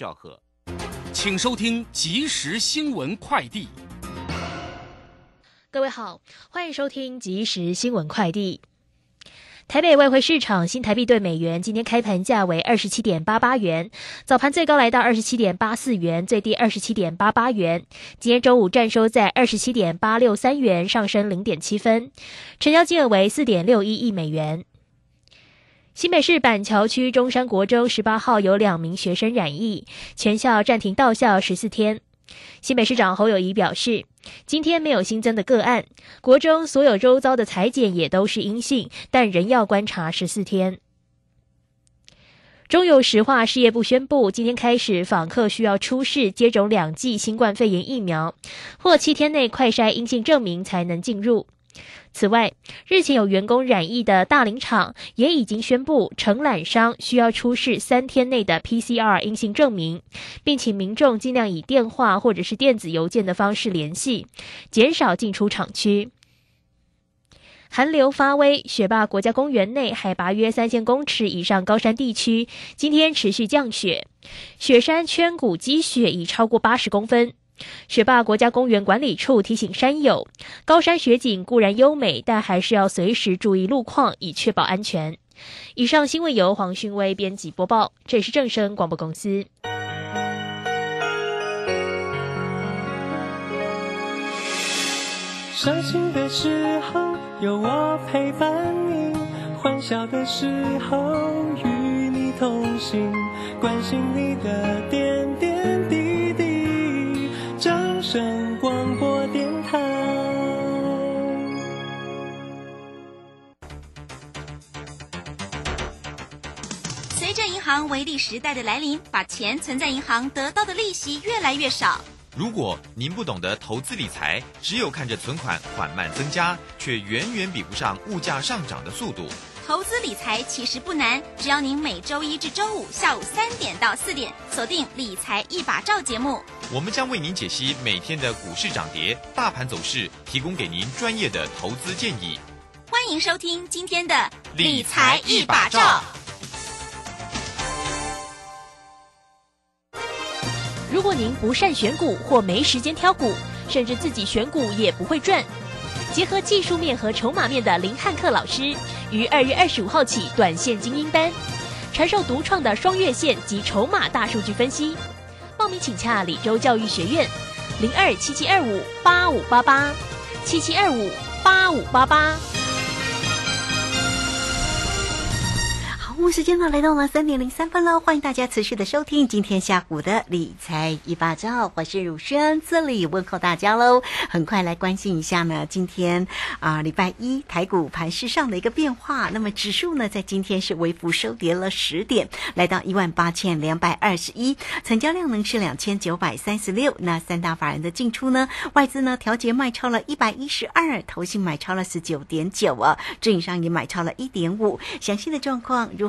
赵贺，请收听即时新闻快递。各位好，欢迎收听即时新闻快递。台北外汇市场新台币对美元今天开盘价为二十七点八八元，早盘最高来到二十七点八四元，最低二十七点八八元。今天周五站收在二十七点八六三元，上升零点七分，成交金额为四点六一亿美元。新北市板桥区中山国中十八号有两名学生染疫，全校暂停到校十四天。新北市长侯友谊表示，今天没有新增的个案，国中所有周遭的裁剪也都是阴性，但仍要观察十四天。中油石化事业部宣布，今天开始访客需要出示接种两剂新冠肺炎疫苗，或七天内快筛阴性证明才能进入。此外，日前有员工染疫的大林厂也已经宣布，承揽商需要出示三天内的 PCR 阴性证明，并请民众尽量以电话或者是电子邮件的方式联系，减少进出厂区。寒流发威，雪霸国家公园内海拔约三千公尺以上高山地区，今天持续降雪，雪山圈谷积雪已超过八十公分。雪霸国家公园管理处提醒山友，高山雪景固然优美，但还是要随时注意路况，以确保安全。以上新闻由黄勋威编辑播报，这里是正声广播公司。伤心的时候有我陪伴你，欢笑的时候与你同行，关心你的点点。声广播电台。随着银行微利时代的来临，把钱存在银行得到的利息越来越少。如果您不懂得投资理财，只有看着存款缓慢增加，却远远比不上物价上涨的速度。投资理财其实不难，只要您每周一至周五下午三点到四点锁定《理财一把照》节目，我们将为您解析每天的股市涨跌、大盘走势，提供给您专业的投资建议。欢迎收听今天的《理财一把照》。如果您不善选股或没时间挑股，甚至自己选股也不会赚，结合技术面和筹码面的林汉克老师，于二月二十五号起短线精英班，传授独创的双月线及筹码大数据分析。报名请洽李州教育学院，零二七七二五八五八八七七二五八五八八。时间呢来到了三点零三分了，欢迎大家持续的收听今天下午的理财一把照，我是汝轩，这里问候大家喽。很快来关心一下呢，今天啊礼拜一台股盘市上的一个变化。那么指数呢在今天是微幅收跌了十点，来到一万八千两百二十一，成交量呢是两千九百三十六。那三大法人的进出呢，外资呢调节卖超了一百一十二，投信买超了十九点九啊，自营商也买超了一点五。详细的状况如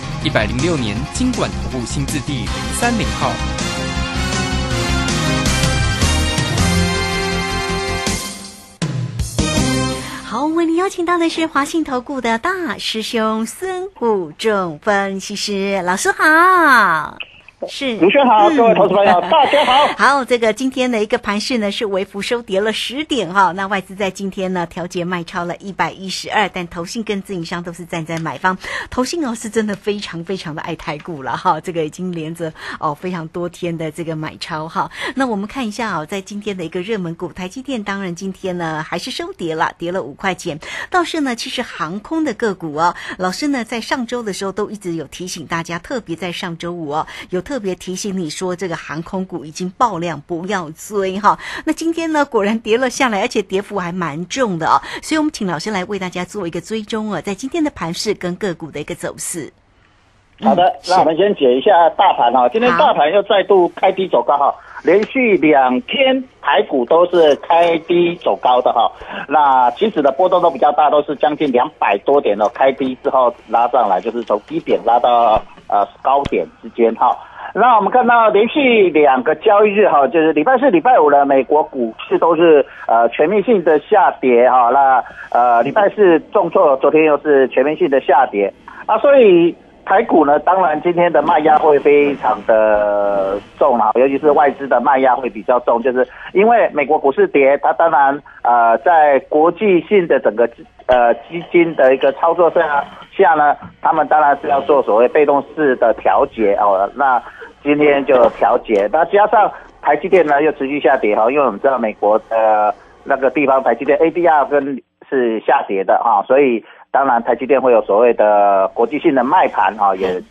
一百零六年，金管投顾新字第零三零号。好，为您邀请到的是华信投顾的大师兄孙武仲分析师老师好。是，主持人好，各位投资朋友，大家好。好，这个今天的一个盘市呢是微幅收跌了十点哈。那外资在今天呢调节卖超了一百一十二，但投信跟自营商都是站在买方。投信哦是真的非常非常的爱台股了哈，这个已经连着哦非常多天的这个买超哈。那我们看一下哦，在今天的一个热门股台积电，当然今天呢还是收跌了，跌了五块钱。倒是呢，其实航空的个股哦，老师呢在上周的时候都一直有提醒大家，特别在上周五哦有。特别提醒你说，这个航空股已经爆量，不要追哈。那今天呢，果然跌了下来，而且跌幅还蛮重的哦。所以我们请老师来为大家做一个追踪啊，在今天的盘势跟个股的一个走势。好的，那我们先解一下大盘哈，今天大盘又再度开低走高哈，连续两天台股都是开低走高的哈，那其实的波动都比较大，都是将近两百多点哦，开低之后拉上来，就是从低点拉到呃高点之间哈。那我们看到连续两个交易日哈，就是礼拜四、礼拜五的美国股市都是呃全面性的下跌哈，那呃礼拜四重挫，昨天又是全面性的下跌啊，所以。台股呢，当然今天的卖压会非常的重啊，尤其是外资的卖压会比较重，就是因为美国股市跌，它当然呃在国际性的整个呃基金的一个操作下下呢，他们当然是要做所谓被动式的调节哦。那今天就调节，那加上台积电呢又持续下跌哈，因为我们知道美国的那个地方台积电 ADR 跟是下跌的哈，所以。当然，台积电会有所谓的国际性的卖盘啊，也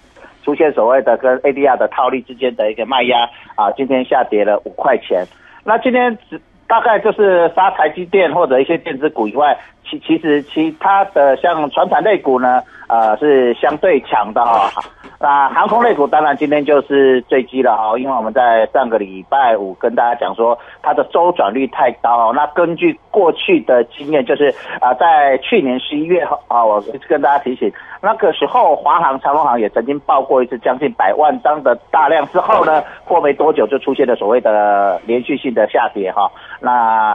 出现所谓的跟 ADR 的套利之间的一个卖压啊，今天下跌了五块钱。那今天只大概就是杀台积电或者一些电子股以外，其其实其他的像传产类股呢，呃是相对强的哈。那航空类股当然今天就是坠机了哈，因为我们在上个礼拜五跟大家讲说它的周转率太高。那根据过去的经验，就是啊，在去年十一月啊，我跟大家提醒，那个时候华航、长荣航也曾经报过一次将近百万张的大量之后呢，过没多久就出现了所谓的连续性的下跌哈。那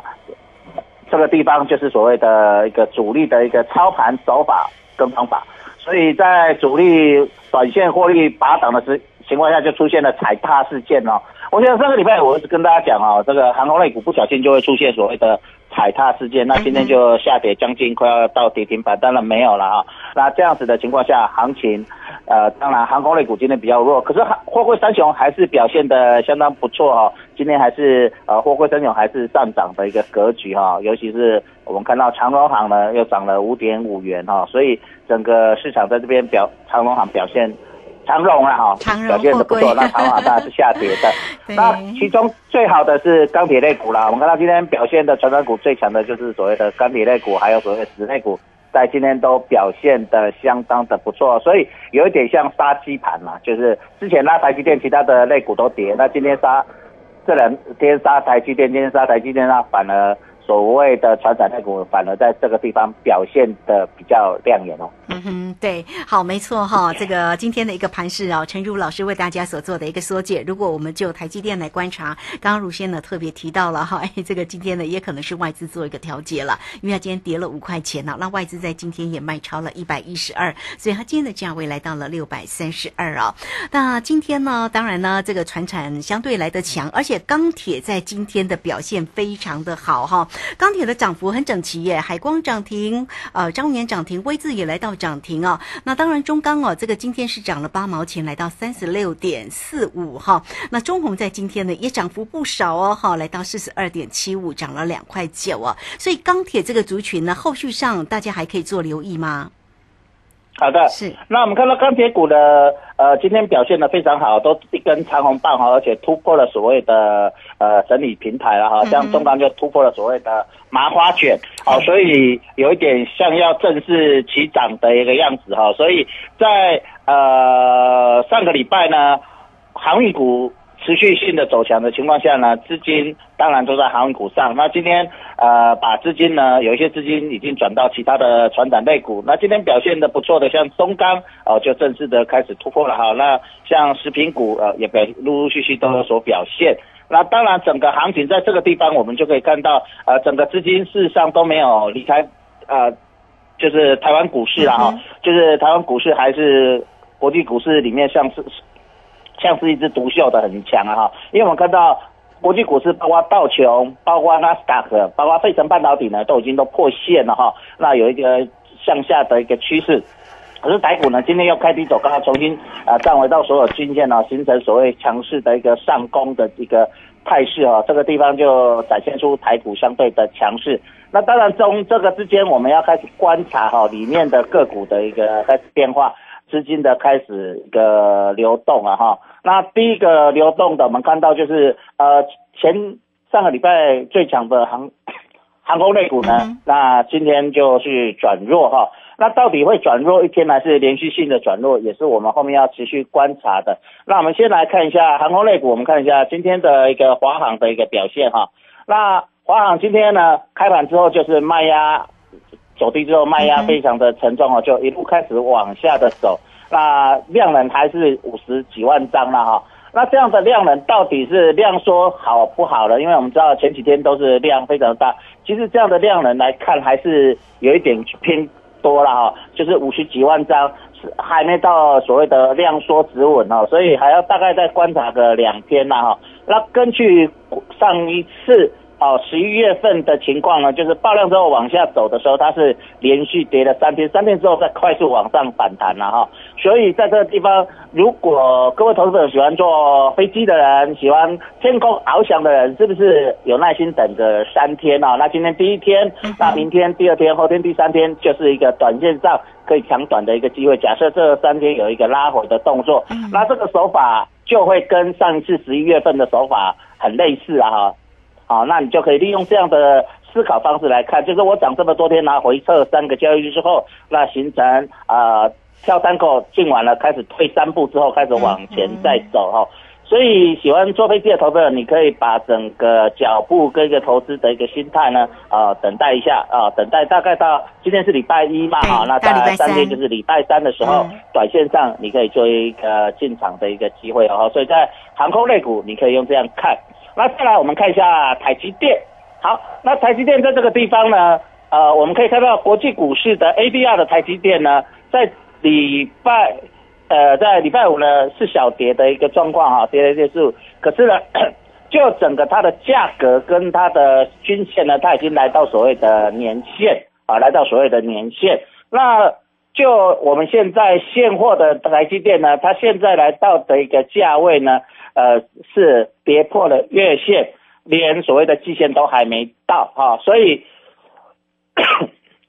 这个地方就是所谓的一个主力的一个操盘手法跟方法。所以在主力短线获利拔档的时情况下，就出现了踩踏事件哦。我觉得上个礼拜我是跟大家讲哦，这个航空类股不小心就会出现所谓的踩踏事件，那今天就下跌将近快要到跌停板，当然没有了啊。那这样子的情况下，行情。呃，当然，航空类股今天比较弱，可是货柜三雄还是表现的相当不错哈。今天还是呃，货柜三雄还是上涨的一个格局哈。尤其是我们看到长荣行呢，又涨了五点五元哈，所以整个市场在这边表长荣行表现，长荣啊哈，表现的不错。那长荣航当然是下跌的。那其中最好的是钢铁类股啦。我们看到今天表现的成长股最强的就是所谓的钢铁类股，还有所谓的纸类股。在今天都表现的相当的不错，所以有一点像杀鸡盘嘛，就是之前拉台积电，其他的类股都跌，那今天杀这两天杀台积电，今天杀台积电，那反而。所谓的船产类股反而在这个地方表现的比较亮眼哦。嗯哼，对，好，没错哈。这个今天的一个盘势啊，陈如老师为大家所做的一个缩解。如果我们就台积电来观察，刚刚如先呢特别提到了哈，哎，这个今天呢也可能是外资做一个调节了，因为它今天跌了五块钱呢，那外资在今天也卖超了一百一十二，所以它今天的价位来到了六百三十二啊。那今天呢，当然呢，这个船产相对来的强，而且钢铁在今天的表现非常的好哈。钢铁的涨幅很整齐耶，海光涨停，呃，张元涨停，威字也来到涨停哦。那当然中钢哦，这个今天是涨了八毛钱，来到三十六点四五哈。那中红在今天呢也涨幅不少哦，哈，来到四十二点七五，涨了两块九哦。所以钢铁这个族群呢，后续上大家还可以做留意吗？好的，是。那我们看到钢铁股的呃，今天表现的非常好，都一根长红棒哈，而且突破了所谓的呃整理平台了哈，像中钢就突破了所谓的麻花卷，好，所以有一点像要正式起涨的一个样子哈，所以在呃上个礼拜呢，航运股。持续性的走强的情况下呢，资金当然都在航运股上。那今天呃，把资金呢，有一些资金已经转到其他的船长类股。那今天表现的不错的，像中钢哦，就正式的开始突破了哈。那像食品股呃，也表陆陆续续都有所表现。那当然，整个行情在这个地方，我们就可以看到呃，整个资金事实上都没有离开呃，就是台湾股市了哈，就是台湾股市还是国际股市里面像是。像是一只独秀的很强啊哈，因为我们看到国际股市，包括道琼、包括纳斯达克、包括费城半导体呢，都已经都破线了哈。那有一个向下的一个趋势，可是台股呢，今天又开低走高，重新啊站回到所有均线呢，形成所谓强势的一个上攻的一个态势啊。这个地方就展现出台股相对的强势。那当然中这个之间，我们要开始观察哈里面的个股的一个开始变化。资金的开始一个流动啊哈，那第一个流动的我们看到就是呃前上个礼拜最强的航 航空类股呢，那今天就是转弱哈，那到底会转弱一天还是连续性的转弱，也是我们后面要持续观察的。那我们先来看一下航空类股，我们看一下今天的一个华航的一个表现哈。那华航今天呢开盘之后就是卖压走低之后卖压非常的沉重哦，就一路开始往下的走。那量能还是五十几万张了哈。那这样的量能到底是量缩好不好了？因为我们知道前几天都是量非常大，其实这样的量能来看还是有一点偏多了哈，就是五十几万张是还没到所谓的量缩止稳哦，所以还要大概再观察个两天了哈。那根据上一次。哦，十一月份的情况呢，就是爆量之后往下走的时候，它是连续跌了三天，三天之后再快速往上反弹了哈。所以在这个地方，如果各位投资者喜欢坐飞机的人，喜欢天空翱翔的人，是不是有耐心等着三天啊？那今天第一天，那明天第二天，后天第三天，就是一个短线上可以抢短的一个机会。假设这三天有一个拉回的动作，那这个手法就会跟上一次十一月份的手法很类似啊哈。好，那你就可以利用这样的思考方式来看，就是我涨这么多天，拿回撤三个交易日之后，那形成啊跳三口进完了，开始退三步之后，开始往前再走哈。所以喜欢坐飞机的投资者，你可以把整个脚步跟一个投资的一个心态呢，啊，等待一下啊，等待大概到今天是礼拜一嘛，哈，那大概三天就是礼拜三的时候，短线上你可以做一个进场的一个机会哦。所以在航空类股，你可以用这样看。那再来，我们看一下台积电。好，那台积电在这个地方呢，呃，我们可以看到国际股市的 ADR 的台积电呢，在礼拜，呃，在礼拜五呢是小跌的一个状况哈，跌了一些数。可是呢，就整个它的价格跟它的均线呢，它已经来到所谓的年线啊，来到所谓的年线。那就我们现在现货的台积电呢，它现在来到的一个价位呢。呃，是跌破了月线，连所谓的季线都还没到哈，所以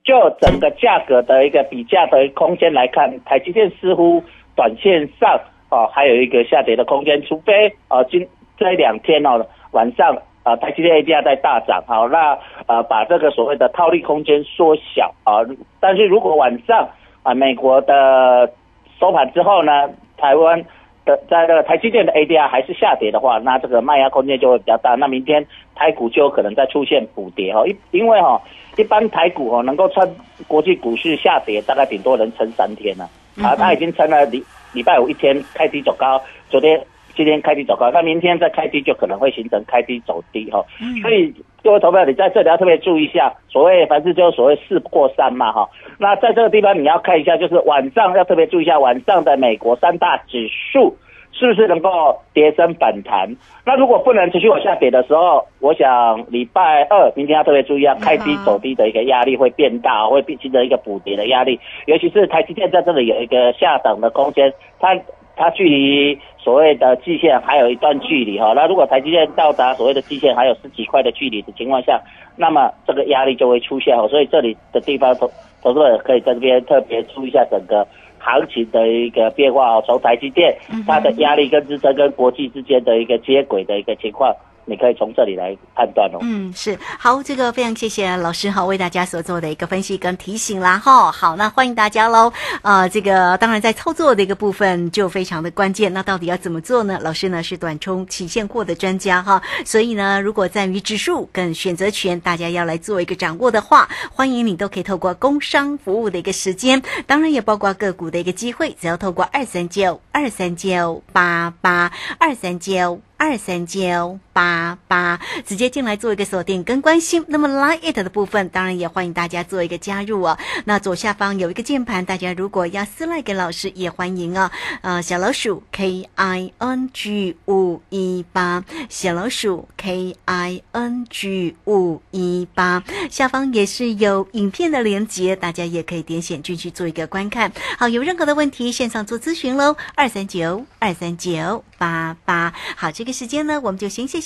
就整个价格的一个比价的空间来看，台积电似乎短线上啊还有一个下跌的空间，除非啊今这两天哦晚上啊台积电 ADR 在大涨，好那呃把这个所谓的套利空间缩小啊，但是如果晚上啊美国的收盘之后呢，台湾。的在那个台积电的 ADR 还是下跌的话，那这个卖压空间就会比较大。那明天台股就有可能再出现补跌哈，因因为哈一般台股哦能够撑国际股市下跌，大概顶多能撑三天了啊，它已经撑了礼礼拜五一天开低走高，昨天。今天开低走高，那明天再开低就可能会形成开低走低哈，所以各位投票，你在这里要特别注意一下，所谓凡事就所谓四过三嘛哈，那在这个地方你要看一下，就是晚上要特别注意一下晚上的美国三大指数是不是能够跌升反弹，那如果不能持续往下跌的时候，我想礼拜二明天要特别注意，要开低走低的一个压力会变大，会变形成一个补跌的压力，尤其是台积电在这里有一个下档的空间，它。它距离所谓的季线还有一段距离哈，那如果台积电到达所谓的季线还有十几块的距离的情况下，那么这个压力就会出现哦，所以这里的地方投投资者可以在这边特别注意一下整个行情的一个变化哦，从台积电它的压力跟支撑跟国际之间的一个接轨的一个情况。你可以从这里来判断哦。嗯，是好，这个非常谢谢老师哈，为大家所做的一个分析跟提醒啦哈。好，那欢迎大家喽。呃，这个当然在操作的一个部分就非常的关键。那到底要怎么做呢？老师呢是短冲期现货的专家哈，所以呢，如果在于指数跟选择权，大家要来做一个掌握的话，欢迎你都可以透过工商服务的一个时间，当然也包括个股的一个机会，只要透过二三九二三九八八二三九。二三九八八，直接进来做一个锁定跟关心。那么 Line it 的部分，当然也欢迎大家做一个加入哦。那左下方有一个键盘，大家如果要私赖给老师，也欢迎哦。呃，小老鼠 K I N G 五一八，小老鼠 K I N G 五一八，下方也是有影片的连接，大家也可以点选进去做一个观看。好，有任何的问题，线上做咨询喽。二三九二三九八八，好。这个时间呢，我们就先谢谢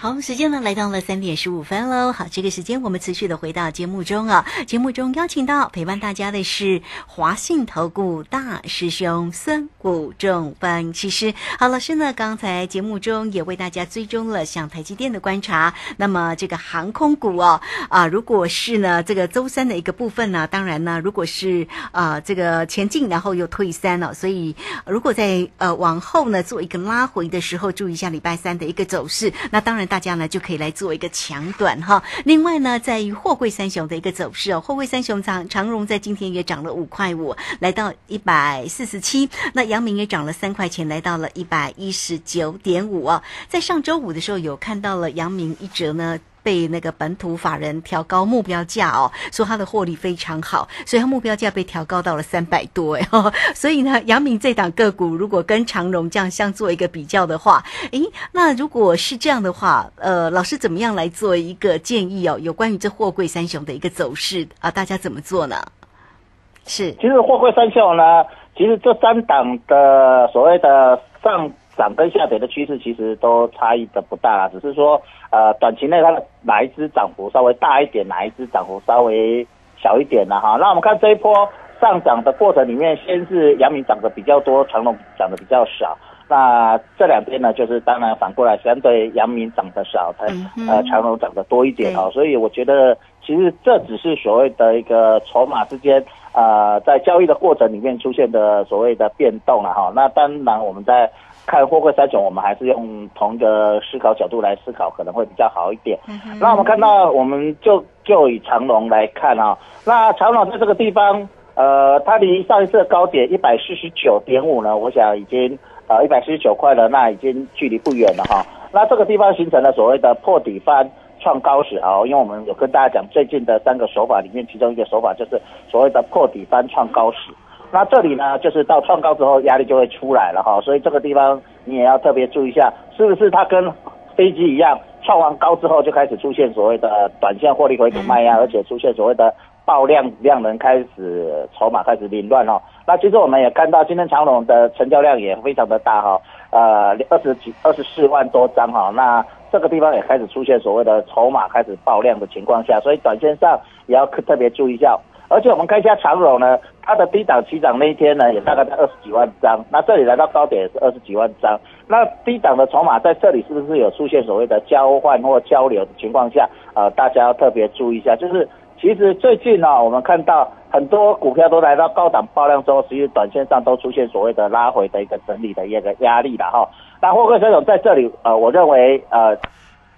好，时间呢来到了三点十五分喽。好，这个时间我们持续的回到节目中啊。节目中邀请到陪伴大家的是华信投顾大师兄孙谷仲分析师。好，老师呢刚才节目中也为大家追踪了像台积电的观察。那么这个航空股哦啊，如果是呢这个周三的一个部分呢，当然呢如果是啊这个前进然后又退三了，所以如果在呃往后呢做一个拉回的时候，注意一下礼拜三的一个走势。那当然。大家呢就可以来做一个抢短哈。另外呢，在于货柜三雄的一个走势哦，货柜三雄长长荣在今天也涨了五块五，来到一百四十七。那杨明也涨了三块钱，来到了一百一十九点五哦。在上周五的时候有看到了杨明一折呢。被那个本土法人调高目标价哦，说它的获利非常好，所以它目标价被调高到了三百多哎，所以呢，阳明这档个股如果跟长荣这样相做一个比较的话，诶，那如果是这样的话，呃，老师怎么样来做一个建议哦？有关于这货柜三雄的一个走势啊，大家怎么做呢？是，其实货柜三雄呢，其实这三档的所谓的上。涨跟下跌的趋势其实都差异的不大，只是说，呃，短期内它的哪一只涨幅稍微大一点，哪一只涨幅稍微小一点呢？哈，那我们看这一波上涨的过程里面，先是阳明涨得比较多，长隆涨得比较少。那这两边呢，就是当然反过来，相对阳明涨得少，它呃长隆涨得多一点啊。所以我觉得，其实这只是所谓的一个筹码之间，呃，在交易的过程里面出现的所谓的变动了哈。那当然我们在。看货柜三种，我们还是用同一个思考角度来思考，可能会比较好一点。那我们看到，我们就就以长龙来看啊，那长龙在这个地方，呃，它离上一次的高点一百四十九点五呢，我想已经呃一百四十九块了，那已经距离不远了哈。那这个地方形成了所谓的破底翻创高时啊，因为我们有跟大家讲最近的三个手法里面，其中一个手法就是所谓的破底翻创高时。那这里呢，就是到创高之后压力就会出来了哈，所以这个地方你也要特别注意一下，是不是它跟飞机一样，创完高之后就开始出现所谓的短线获利回吐卖压，而且出现所谓的爆量量能开始筹码开始凌乱哦。那其实我们也看到今天长隆的成交量也非常的大哈，呃二十几二十四万多张哈，那这个地方也开始出现所谓的筹码开始爆量的情况下，所以短线上也要特别注意一下。而且我们看一下长荣呢，它的低档起涨那一天呢，也大概在二十几万张。那这里来到高点也是二十几万张。那低档的筹码在这里是不是有出现所谓的交换或交流的情况下？呃，大家要特别注意一下。就是其实最近呢，我们看到很多股票都来到高档爆量之后，实际短线上都出现所谓的拉回的一个整理的一个压力了哈。那霍克先生在这里，呃，我认为呃，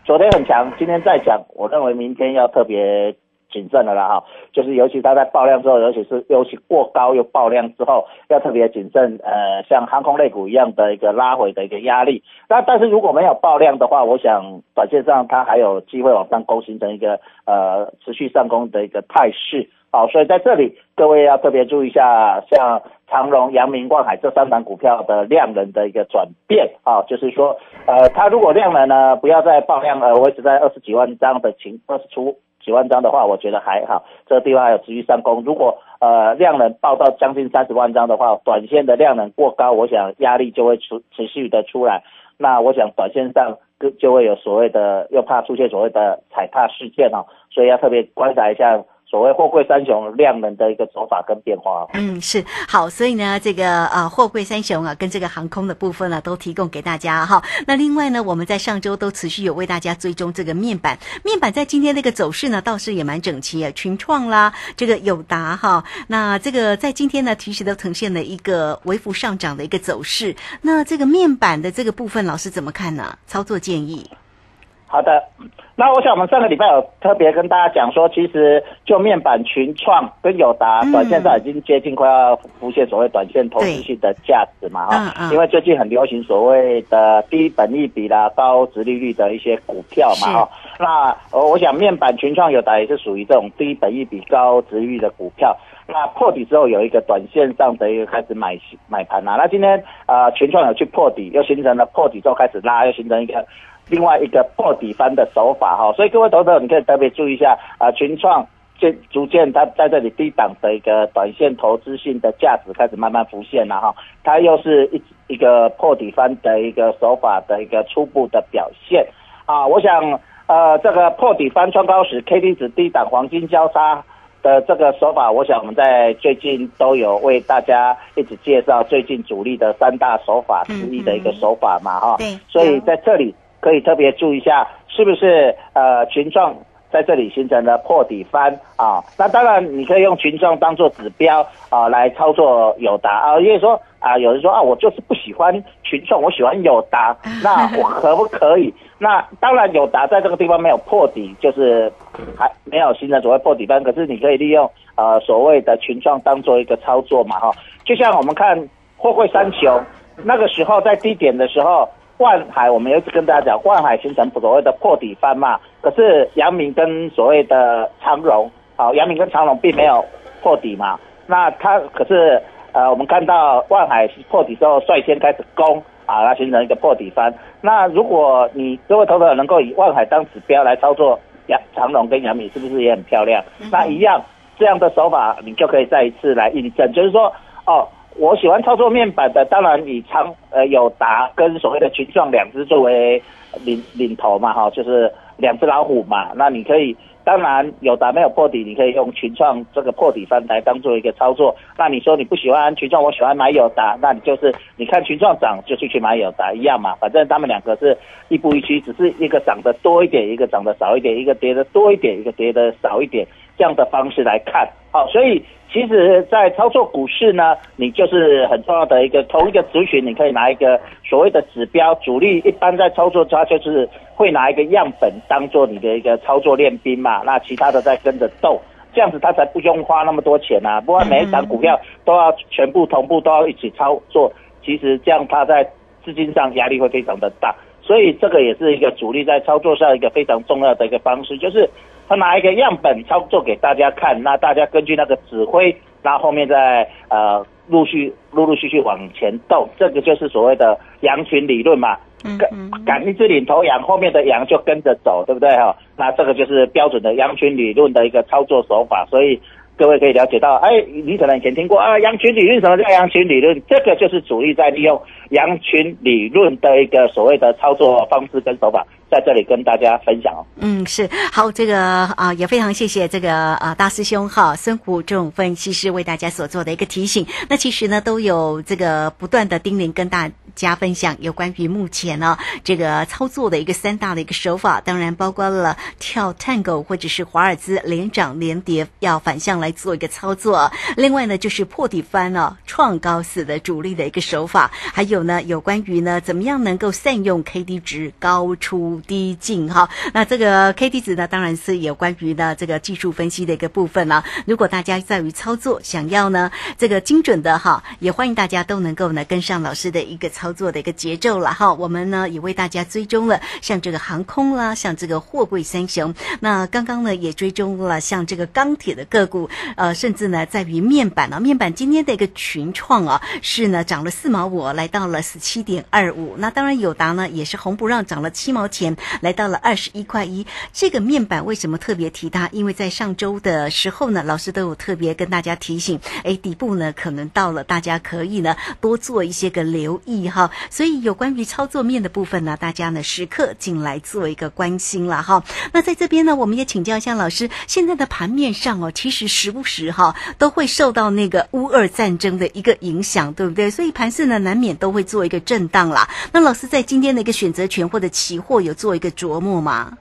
昨天很强，今天再强，我认为明天要特别。谨慎的啦哈，就是尤其它在爆量之后，尤其是尤其过高又爆量之后，要特别谨慎。呃，像航空类股一样的一个拉回的一个压力。那但是如果没有爆量的话，我想短线上它还有机会往上攻，形成一个呃持续上攻的一个态势。好，所以在这里各位要特别注意一下，像长荣、阳明、万海这三档股票的量能的一个转变啊，就是说呃，它如果量能呢不要再爆量，呃，维持在二十几万张的情二十出。几万张的话，我觉得还好，这个地方还有持续上攻。如果呃量能爆到将近三十万张的话，短线的量能过高，我想压力就会持持续的出来。那我想短线上就就会有所谓的，又怕出现所谓的踩踏事件哦，所以要特别观察一下。所谓货柜三雄量能的一个走法跟变化，嗯，是好，所以呢，这个呃货柜三雄啊，跟这个航空的部分呢，都提供给大家哈。那另外呢，我们在上周都持续有为大家追踪这个面板，面板在今天那个走势呢，倒是也蛮整齐啊，群创啦，这个友达哈，那这个在今天呢，其实都呈现了一个微幅上涨的一个走势。那这个面板的这个部分，老师怎么看呢？操作建议？好的，那我想我们上个礼拜有特别跟大家讲说，其实就面板群创跟友达，嗯。短线上已经接近快要浮现所谓短线投资性的价值嘛哈。嗯，嗯。因为最近很流行所谓的低本益比啦、高值利率的一些股票嘛是。哈。那呃，我想面板群创友达也是属于这种低本益比、高值利率的股票。那破底之后有一个短线上的一个开始买买盘啊，那今天呃群创有去破底，又形成了破底之后开始拉，又形成一个另外一个破底翻的手法哈，所以各位投资者你可以特别注意一下啊、群创渐逐渐它在这里低档的一个短线投资性的价值开始慢慢浮现了哈，它又是一一个破底翻的一个手法的一个初步的表现啊，我想呃这个破底翻创高时 K D 值低档黄金交叉。的这个手法，我想我们在最近都有为大家一直介绍最近主力的三大手法之一的一个手法嘛，哈、对所以在这里可以特别注意一下，是不是呃群众在这里形成了破底翻啊？那当然你可以用群众当做指标啊来操作友达啊，因为说啊有人说啊我就是不喜欢群众，我喜欢友达，那我可不可以？那当然友达在这个地方没有破底，就是还没有形成所谓破底翻，可是你可以利用呃所谓的群众当做一个操作嘛哈，就像我们看货柜三雄那个时候在低点的时候。万海，我们有一直跟大家讲，万海形成所谓的破底翻嘛，可是杨明跟所谓的长荣，好、阳明跟长荣并没有破底嘛，那他可是呃，我们看到万海破底之后率先开始攻啊，它形成一个破底翻。那如果你各位投资者能够以万海当指标来操作杨长荣跟杨明，是不是也很漂亮？那一样这样的手法，你就可以再一次来印证，就是说哦。我喜欢操作面板的，当然以长呃友达跟所谓的群创两只作为领领头嘛，哈，就是两只老虎嘛。那你可以，当然友达没有破底，你可以用群创这个破底翻来当做一个操作。那你说你不喜欢群创，我喜欢买友达，那你就是你看群创涨就去去买友达一样嘛，反正他们两个是亦步亦趋，只是一个涨得多一点，一个涨得少一点，一个跌得多一点，一个跌得少一点，这样的方式来看，好，所以。其实，在操作股市呢，你就是很重要的一个同一个族群，你可以拿一个所谓的指标，主力一般在操作它就是会拿一个样本当做你的一个操作练兵嘛，那其他的再跟着斗，这样子他才不用花那么多钱啊，不然每一档股票都要全部同步都要一起操作，其实这样他在资金上压力会非常的大，所以这个也是一个主力在操作上一个非常重要的一个方式，就是。他拿一个样本操作给大家看，那大家根据那个指挥，那后后面再呃陆续陆陆续续往前动，这个就是所谓的羊群理论嘛。赶赶一只领头羊，后面的羊就跟着走，对不对哈？那这个就是标准的羊群理论的一个操作手法，所以各位可以了解到，哎，你可能以前听过啊，羊群理论什么叫羊群理论？这个就是主力在利用羊群理论的一个所谓的操作方式跟手法。在这里跟大家分享。嗯，是好，这个啊也非常谢谢这个啊大师兄哈孙虎这种分析师为大家所做的一个提醒。那其实呢都有这个不断的叮咛跟大加分享有关于目前呢这个操作的一个三大的一个手法，当然包括了跳探狗或者是华尔兹连涨连跌要反向来做一个操作。另外呢就是破底翻哦创高死的主力的一个手法，还有呢有关于呢怎么样能够善用 K D 值高出。低进哈，那这个 K D 值呢，当然是有关于呢这个技术分析的一个部分了。如果大家在于操作，想要呢这个精准的哈，也欢迎大家都能够呢跟上老师的一个操作的一个节奏了哈。我们呢也为大家追踪了像这个航空啦，像这个货柜三雄。那刚刚呢也追踪了像这个钢铁的个股，呃，甚至呢在于面板啊，面板今天的一个群创啊是呢涨了四毛五，来到了十七点二五。那当然友达呢也是红不让，涨了七毛钱。来到了二十一块一，这个面板为什么特别提它？因为在上周的时候呢，老师都有特别跟大家提醒，哎，底部呢可能到了，大家可以呢多做一些个留意哈。所以有关于操作面的部分呢，大家呢时刻进来做一个关心了哈。那在这边呢，我们也请教一下老师，现在的盘面上哦，其实时不时哈都会受到那个乌俄战争的一个影响，对不对？所以盘势呢难免都会做一个震荡啦。那老师在今天的一个选择权或者期货有做一个琢磨吗？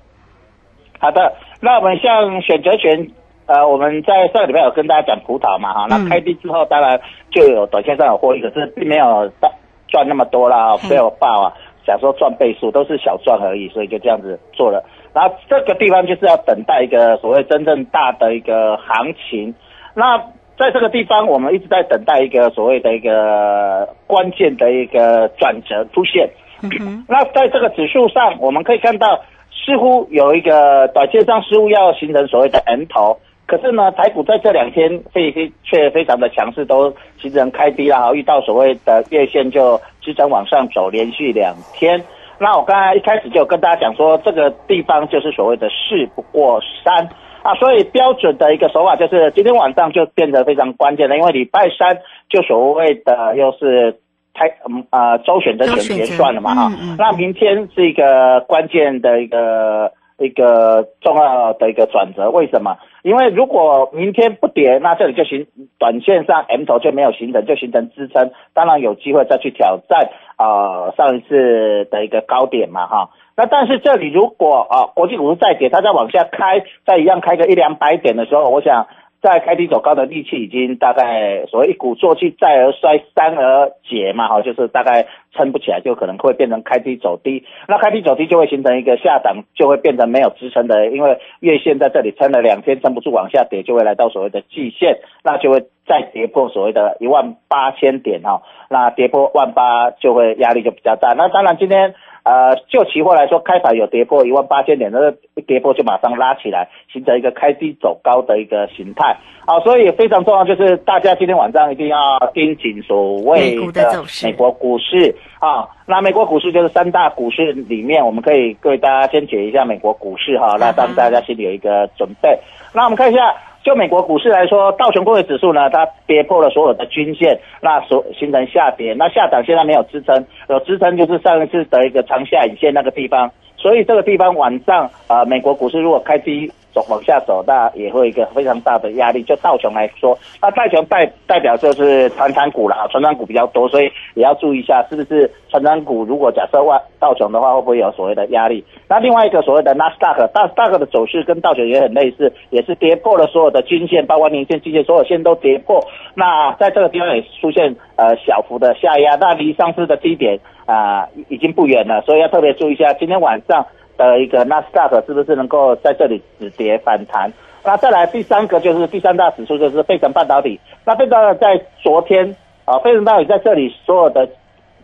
好的，那我们像选择权，呃，我们在上个礼拜有跟大家讲葡萄嘛，哈，那开低之后当然就有短线上有获利，可是并没有赚那么多啦，没有爆啊，想说赚倍数，都是小赚而已，所以就这样子做了。然后这个地方就是要等待一个所谓真正大的一个行情。那在这个地方，我们一直在等待一个所谓的一个关键的一个转折出现。那在这个指数上，我们可以看到，似乎有一个短线上似乎要形成所谓的 M 头。可是呢，台股在这两天非非却非常的强势，都形成开低了，遇到所谓的月线就支撑往上走，连续两天。那我刚才一开始就跟大家讲说，这个地方就是所谓的事不过三啊，所以标准的一个手法就是今天晚上就变得非常关键了，因为礼拜三就所谓的又是开嗯啊周选的选结算了嘛哈，那明天是一个关键的一个。一个重要的一个转折，为什么？因为如果明天不跌，那这里就形短线上 M 头就没有形成，就形成支撑，当然有机会再去挑战啊上一次的一个高点嘛哈。那但是这里如果啊国际股市再跌，它再往下开，再一样开个一两百点的时候，我想。在开低走高的力气已经大概所谓一鼓作气再而衰三而竭嘛，哈，就是大概撑不起来，就可能会变成开低走低。那开低走低就会形成一个下档，就会变成没有支撑的，因为月线在这里撑了两天，撑不住往下跌，就会来到所谓的季线，那就会再跌破所谓的一万八千点哈，那跌破万八就会压力就比较大。那当然今天。呃，就期货来说，开盘有跌破一万八千点，那个一跌破就马上拉起来，形成一个开低走高的一个形态。好，所以非常重要就是大家今天晚上一定要盯紧所谓的美国股市啊。那美国股市就是三大股市里面，我们可以各位大家先解一下美国股市哈，那让大家心里有一个准备。那我们看一下。就美国股市来说，道琼工业指数呢，它跌破了所有的均线，那所形成下跌，那下涨现在没有支撑，有支撑就是上一次的一个长下影线那个地方，所以这个地方晚上啊，美国股市如果开低。走往下走，那也会一个非常大的压力。就道琼来说，那道琼代代表就是传产股了啊，传产股比较多，所以也要注意一下，是不是传产股如果假设万道琼的话，会不会有所谓的压力？那另外一个所谓的纳斯达克，纳斯达克的走势跟道琼也很类似，也是跌破了所有的均线，包括年线、季线，所有线都跌破。那在这个地方也出现呃小幅的下压，那离上次的低点啊已经不远了，所以要特别注意一下，今天晚上。的一个纳斯达克是不是能够在这里止跌反弹？那再来第三个就是第三大指数就是费城半导体。那费城在昨天啊，费城半导体在这里所有的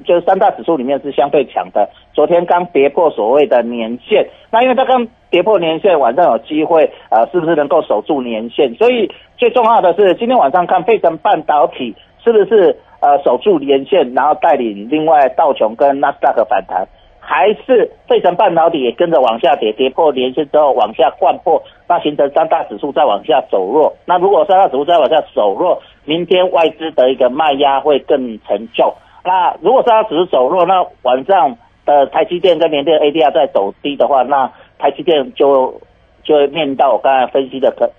就是三大指数里面是相对强的。昨天刚跌破所谓的年线，那因为它刚跌破年线，晚上有机会啊，是不是能够守住年线？所以最重要的是今天晚上看费城半导体是不是呃守住年线，然后带领另外道琼跟纳斯达克反弹。还是费城半导体也跟着往下跌，跌破连线之后往下灌破，那形成三大指数再往下走弱。那如果三大指数再往下走弱，明天外资的一个卖压会更沉重。那如果三大指数走弱，那晚上的台积电跟联电 ADR 在走低的话，那台积电就就会面到我刚才分析的可。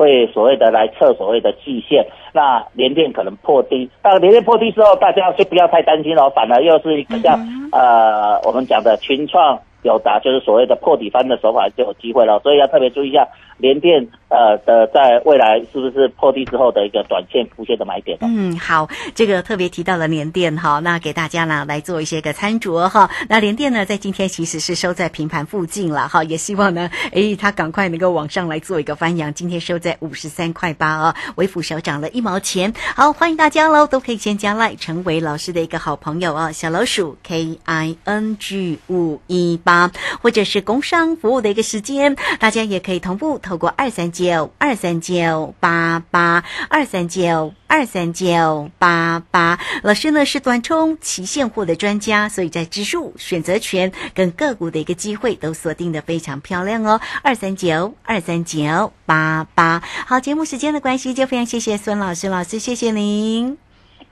会所谓的来测所谓的季线，那连电可能破低，那连电破低之后，大家就不要太担心了，反而又是一个像呃我们讲的群创。有达就是所谓的破底翻的手法就有机会了，所以要特别注意一下联电呃的在未来是不是破地之后的一个短线浮现的买点。嗯，好，这个特别提到了联电哈，那给大家呢来做一些个参酌哈。那联电呢在今天其实是收在平盘附近了哈，也希望呢诶它赶快能够往上来做一个翻扬。今天收在五十三块八啊，微幅小涨了一毛钱。好，欢迎大家喽，都可以先加来成为老师的一个好朋友哦，小老鼠 K I N G 五一八。或者是工商服务的一个时间，大家也可以同步透过二三九二三九八八二三九二三九八八。老师呢是短冲期现货的专家，所以在指数选择权跟个股的一个机会都锁定的非常漂亮哦。二三九二三九八八。好，节目时间的关系，就非常谢谢孙老师，老师谢谢您。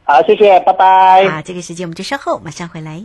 好，谢谢，拜拜。好，这个时间我们就稍后马上回来。